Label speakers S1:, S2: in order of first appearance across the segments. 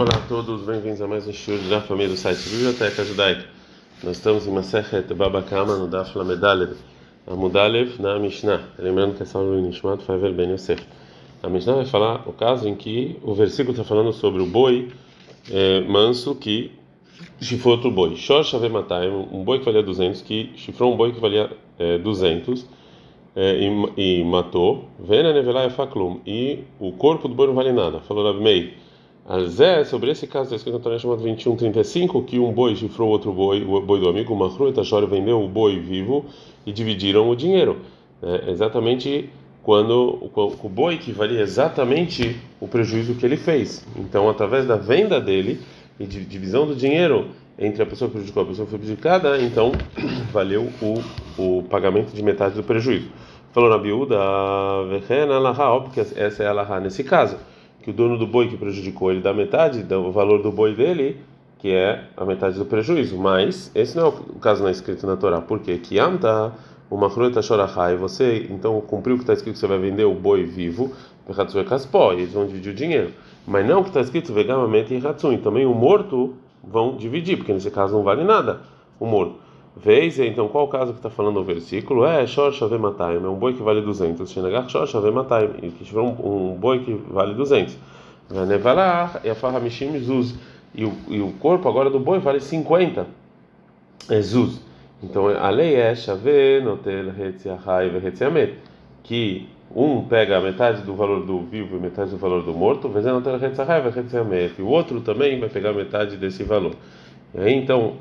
S1: Olá a todos, bem-vindos a mais um show da família do site Biblioteca Judaica. Nós estamos em Masechet Babakama, no Daf Lamedalev, a Mudalev na Mishnah. Lembrando que é salvo em Nishmat Favel Ben Yosef. A Mishnah vai falar o caso em que o versículo está falando sobre o boi é, manso que chifrou outro boi. Shor Shavematai, um boi que valia 200, que chifrou um boi que valia é, 200 é, e, e matou. Vena Nevelai Faklum, e o corpo do boi não vale nada. Falou Rabi Meir. Alzé, sobre esse caso, está escrito na Torá chamado 2135, que um boi chifrou outro boi, o boi do amigo, uma Mahru e Tashor vendeu o boi vivo e dividiram o dinheiro. É, exatamente quando o, boi que valia exatamente o prejuízo que ele fez. Então, através da venda dele e de divisão do dinheiro entre a pessoa que prejudicou e a pessoa que foi prejudicada, então valeu o, o pagamento de metade do prejuízo. Falou na biúda, óbvio que essa é a Laha nesse caso que o dono do boi que prejudicou ele dá metade do valor do boi dele, que é a metade do prejuízo. Mas esse não é o caso não é escrito na Torá. Por quê? Que amta uma fruta chorahai, você então cumpriu o que está escrito que você vai vender o boi vivo, e eles vão dividir o dinheiro. Mas não o que está escrito vegamamente e ratzun, também o morto vão dividir, porque nesse caso não vale nada o morto. Vez, então qual o caso que está falando o versículo? É Shor Shaveh é um boi que vale 200. Shenagach Shor Shaveh que tiver um, um boi que vale 200. Vanevalah e a Farra Mishim Zuz. E o, e o corpo agora do boi vale 50. É Zuz. Então a lei é Shaveh Notel Hetziahai Vehetziamet. Que um pega metade do valor do vivo e metade do valor do morto, Vezenotel Hetziahai Vehetziamet. E o outro também vai pegar metade desse valor. E aí então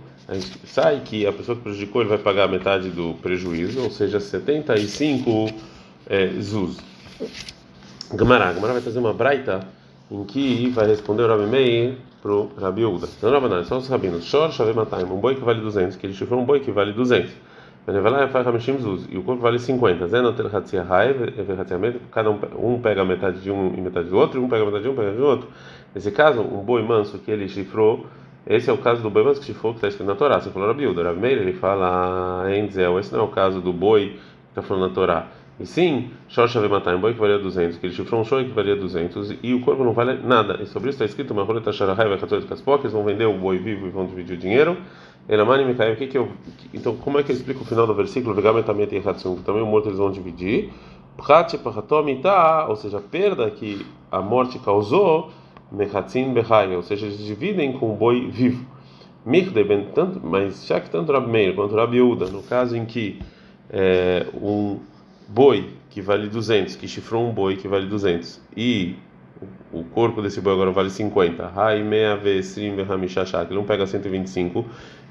S1: sai que a pessoa que prejudicou ele vai pagar metade do prejuízo, ou seja, 75 é, zuz. Gamará, Gamará vai trazer uma braita em que vai responder o Rabi Meir para o Rabi Uda. Não, Rabi não, só os rabinos. Shor, Shaveh Matayim, um boi que vale 200, que ele chifrou um boi que vale 200. E o corpo vale 50. Cada um, um pega metade de um e metade do outro, um pega metade de um e metade do outro. Nesse caso, um boi manso que ele chifrou esse é o caso do boi mas que está escrito na Torá. Você falou Rabi Uda. Rabi Meir, ele fala Enzel. Esse não é o caso do boi que está falando na Torá. E sim, Shosha matar um boi que valia 200, que ele chifrou um show que valia 200 e o corpo não vale nada. E sobre isso está escrito: uma roleta Sharahai vai 14 caspó, eles vão vender o boi vivo e vão dividir o dinheiro. Elamani Mikael, o que que eu. Então, como é que eu explico o final do versículo? Vegamentamente e Hatsum, também o morto eles vão dividir. Prat ou seja, a perda que a morte causou mechatzin behai, ou seja, eles dividem com o boi vivo. Mirdeben, tanto, mas já que tanto Rabi Meir quanto Rabi Uda, no caso em que é, um boi que vale 200, que chifrou um boi que vale 200, e o corpo desse boi agora vale 50, Raimea Vesrim Behamishash, um pega 125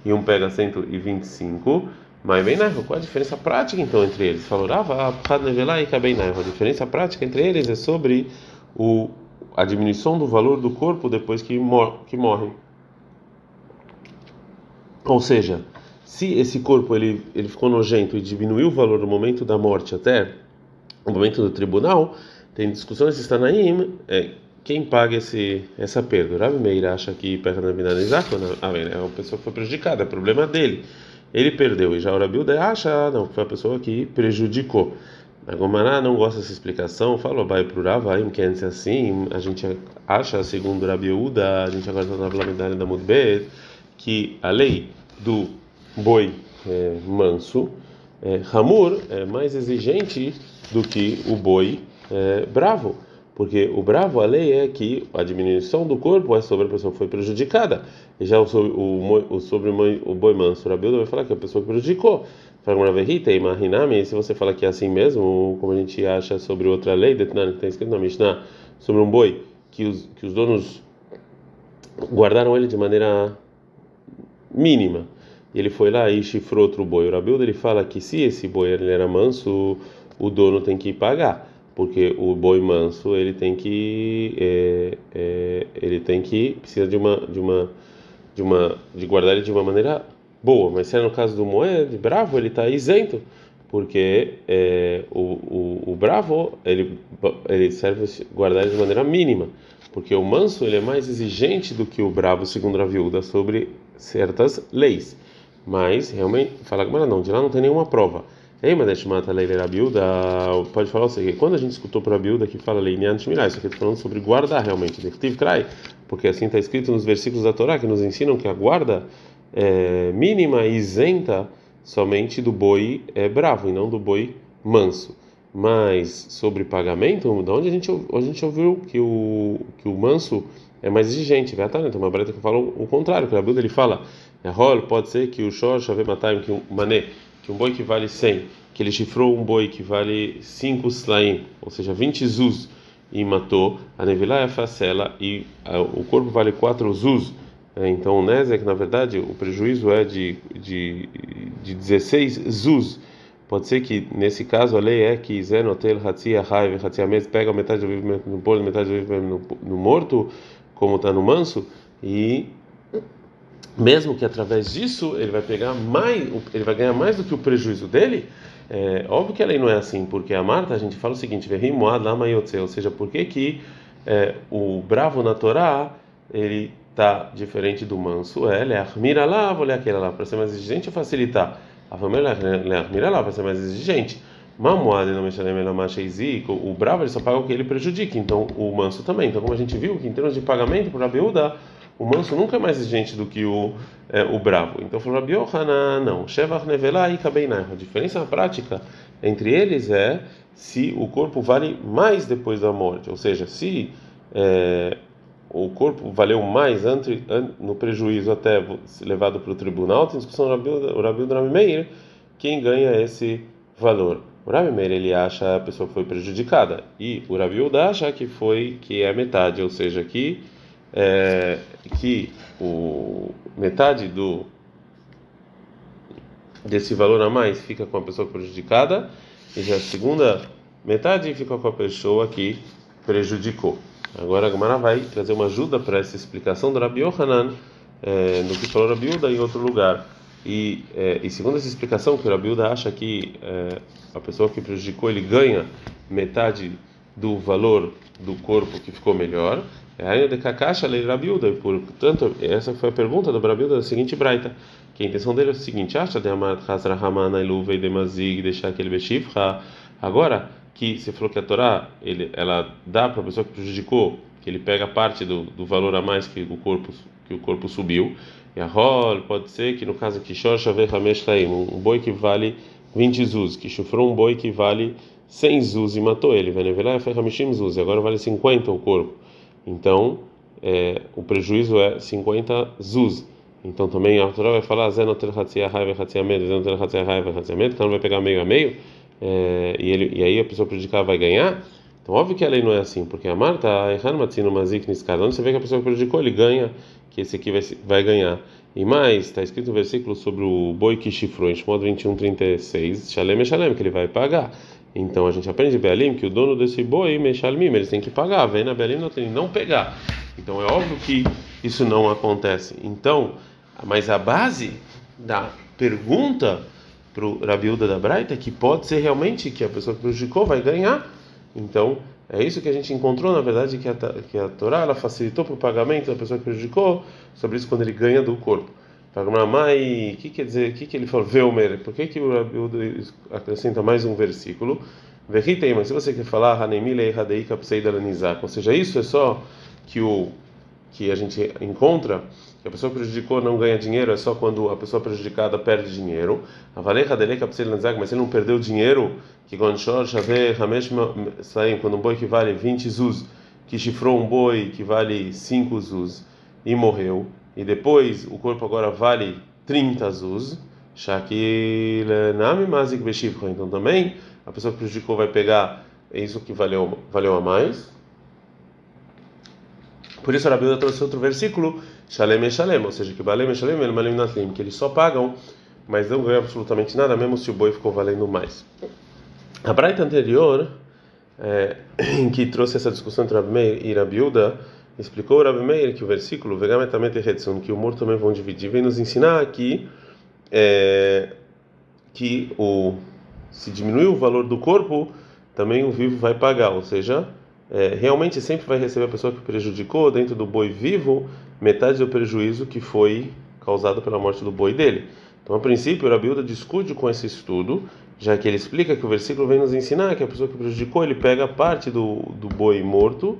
S1: e um pega 125, mas bem qual a diferença prática então entre eles? Falou, Rava, a diferença prática entre eles é sobre o a diminuição do valor do corpo depois que, mor que morre. Ou seja, se esse corpo ele, ele ficou nojento e diminuiu o valor no momento da morte até o momento do tribunal, tem discussões se está na é, quem paga esse, essa perda. Rabi Meir acha que perda na vida ah, é uma pessoa que foi prejudicada, é problema dele. Ele perdeu, e já o Rabi acha não, foi a pessoa que prejudicou. A Gomará não gosta dessa explicação, falou, vai para o Ravaim, quer dizer assim, a gente acha, segundo Rabi Uda, a gente agora está na medalha da Mudbet, que a lei do boi é, manso, é, Hamur, é mais exigente do que o boi é, bravo. Porque o bravo, a lei é que a diminuição do corpo é sobre a pessoa que foi prejudicada. E já o, o, o sobre o boi manso, Rabi Uda vai falar que é a pessoa que prejudicou. Se você fala que é assim mesmo, como a gente acha sobre outra lei, que está escrito na Mishnah, sobre um boi, que os, que os donos guardaram ele de maneira mínima. E ele foi lá e chifrou outro boi. O Rabildo ele fala que se esse boi ele era manso, o dono tem que pagar, porque o boi manso ele tem que é, é, ele tem que precisa de uma de uma de uma de guardar ele de uma maneira boa, mas se é no caso do Moed, bravo, ele está isento, porque é, o, o, o, bravo ele, ele serve guardar de maneira mínima, porque o manso ele é mais exigente do que o bravo, segundo a viúva, sobre certas leis. Mas realmente, fala que não, de lá não tem nenhuma prova. Ei, mas mata lei Rabiuda, pode falar o seguinte: quando a gente escutou para Rabiuda que fala lei Nian Shmirah, isso aqui está falando sobre guardar realmente. Dectiv Krai, porque assim está escrito nos versículos da Torá que nos ensinam que a guarda é, mínima isenta somente do boi é, bravo e não do boi manso. Mas sobre pagamento, de onde a gente, a gente ouviu que o, que o manso é mais exigente, vai estar, então uma breta que fala o contrário, que a Bíblia ele fala, é rol, pode ser que o shor chave matar que um mané, que um boi que vale 100, que ele chifrou um boi que vale 5 slaim, ou seja, 20 zuz, e matou, a nevilá é a facela e a, o corpo vale 4 zuz. É, então o Nezek, na verdade, o prejuízo é de, de, de 16 zuz. Pode ser que nesse caso a lei é que Zenotel Hatzia Raiva Hatziames pega metade do vivimento no bolo, metade do no, no morto, como está no manso, e mesmo que através disso ele vai pegar mais, ele vai ganhar mais do que o prejuízo dele. É, óbvio que a lei não é assim, porque a Marta a gente fala o seguinte: ou seja, por que que é, o bravo na Torá ele está diferente do manso? É, ele é mira lá, vou ler aquela lá para ser mais exigente ou facilitar. A família mira lá para ser mais exigente. Mamuad não mexerem o bravo ele só paga o que ele prejudica, então o manso também. Então, como a gente viu que em termos de pagamento para Beuda o manso nunca é mais exigente do que o, é, o bravo. Então falou Rabi não. Shevach nevelá e kabeinai. A diferença prática entre eles é se o corpo vale mais depois da morte. Ou seja, se é, o corpo valeu mais no prejuízo até levado para o tribunal, tem discussão o Rabi Rabi Meir, quem ganha esse valor. O Rabi Meir ele acha a pessoa foi prejudicada e o Rabi acha que foi que é metade, ou seja, que é, que o metade do desse valor a mais fica com a pessoa prejudicada e já a segunda metade fica com a pessoa que prejudicou. Agora a Gamara vai trazer uma ajuda para essa explicação do Rabi Yohanan, é, no que falou Rabi Uda em outro lugar. E, é, e segundo essa explicação, que o Rabi Uda acha que é, a pessoa que prejudicou ele ganha metade do valor do corpo que ficou melhor, é ainda de Kakashi lei Rabiuda, portanto, essa foi a pergunta do Rabiuda da seguinte braita, que a intenção dele é o seguinte: acha de amar Hazra Hamana Iluva e de Mazig, deixar aquele Beshifra, agora que você falou que a Torá ele, ela dá para a pessoa que prejudicou, que ele pega parte do, do valor a mais que o corpo que o corpo subiu, e a rol pode ser que no caso que um boi que vale 20 zuz, que chufrou um boi que vale 100 zuz e matou ele, zuz, agora vale 50 o corpo. Então, é, o prejuízo é 50 zuz. Então também a Torá vai falar então vai pegar meio a meio, é, e, ele, e aí a pessoa prejudicada vai ganhar. Então, óbvio que a lei não é assim, porque a Marta, Ehan Matzino Mazik Niskar, onde você vê que a pessoa que prejudicou, ele ganha, que esse aqui vai, vai ganhar. E mais, está escrito um versículo sobre o boi que chifrou, em Shmod 21, 36, Shalem é Shalem, que ele vai pagar. Então a gente aprende Bealim que o dono desse boi, Meshalmim, eles têm que pagar, vem na Bealim não tem não pegar. Então é óbvio que isso não acontece. Então, mas a base da pergunta para o Rabiuda da Braita que pode ser realmente que a pessoa que prejudicou vai ganhar. Então, é isso que a gente encontrou, na verdade, que a, que a Torá ela facilitou para o pagamento da pessoa que prejudicou, sobre isso quando ele ganha do corpo. Mai, o que quer dizer? O que, que ele falou? Velmer. Por que, que o Rabi acrescenta mais um versículo? Verritei, mas se você quer falar Hanemile Hadei Kapseidalanizak, ou seja, isso é só que o que a gente encontra que a pessoa que prejudicou não ganha dinheiro é só quando a pessoa prejudicada perde dinheiro. Mas ele não perdeu dinheiro, que quando um boi que vale 20 zuz, que chifrou um boi que vale 5 zuz e morreu e depois o corpo agora vale 30 azuz, Nami Mazik Beshivcha. Então também a pessoa que prejudicou vai pegar isso que valeu, valeu a mais. Por isso a Rabi trouxe outro versículo, Shalem e Shalem, ou seja, que Balem e Shalem El Malim Naslim, que eles só pagam, mas não ganham absolutamente nada, mesmo se o boi ficou valendo mais. A Braita anterior, é, em que trouxe essa discussão entre Rabi Meir e Rabiuda, explicou o Rabi Meir que o versículo que o morto também vão dividir, vem nos ensinar que é, que o se diminuir o valor do corpo, também o vivo vai pagar, ou seja, é, realmente sempre vai receber a pessoa que prejudicou dentro do boi vivo metade do prejuízo que foi causado pela morte do boi dele. Então, a princípio, o Rabiuda discute com esse estudo, já que ele explica que o versículo vem nos ensinar que a pessoa que prejudicou ele pega parte do, do boi morto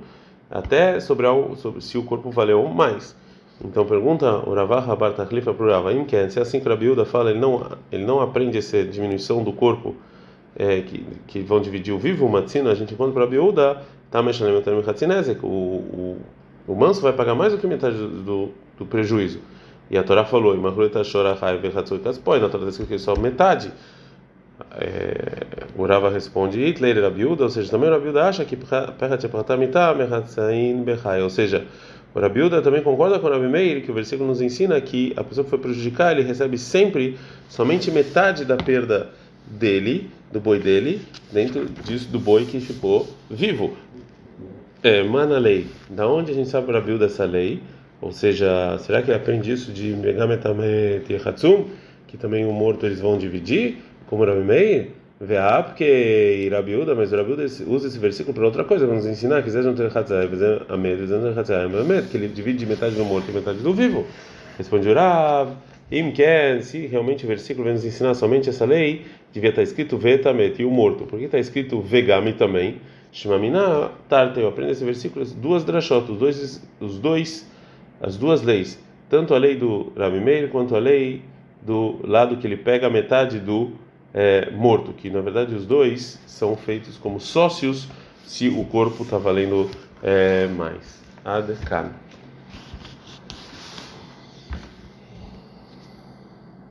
S1: até sobre, algo, sobre se o corpo valeu mais. Então pergunta o Ravah Rabar Tachlifa para o Ravaim, que é, se é assim que o Rabiuda fala, ele não, ele não aprende essa diminuição do corpo é, que, que vão dividir o vivo, o matzina, a gente encontra para Rabiuda, tá mexendo o, o, o manso vai pagar mais do que metade do, do, prejuízo. E a Torá falou, e Mahuleta Shora Hai Vechatzoi Kaspoi, na Torá escrito que só metade. É, o Rava responde, Hitler Rabiuda, ou seja, também o Rabiuda acha que ou seja, o Rabiuda também concorda com o Rabi Meir que o versículo nos ensina que a pessoa que foi prejudicar, ele recebe sempre somente metade da perda dele, do boi dele, dentro disso do boi que ficou vivo. É, mana lei. Da onde a gente sabe o Rabiuda essa lei? Ou seja, será que ele aprende isso de Megametame Hatsum, que também o morto eles vão dividir, como Rabi Meir? Veá, porque Irabiuda, mas Irabiuda usa esse versículo para outra coisa, vamos ensinar que que ele divide metade do morto e metade do vivo. Responde Urav, Imken, se realmente o versículo vem nos ensinar somente essa lei, devia estar escrito Vetamet e o morto. Por que está escrito Vegami também? Shmamina, Tarte, eu aprendo esse versículo, duas drashot, os dois, os dois, as duas leis, tanto a lei do Rabi Meir quanto a lei do lado que ele pega a metade do é, morto, que na verdade os dois são feitos como sócios se o corpo está valendo é, mais. Adekana.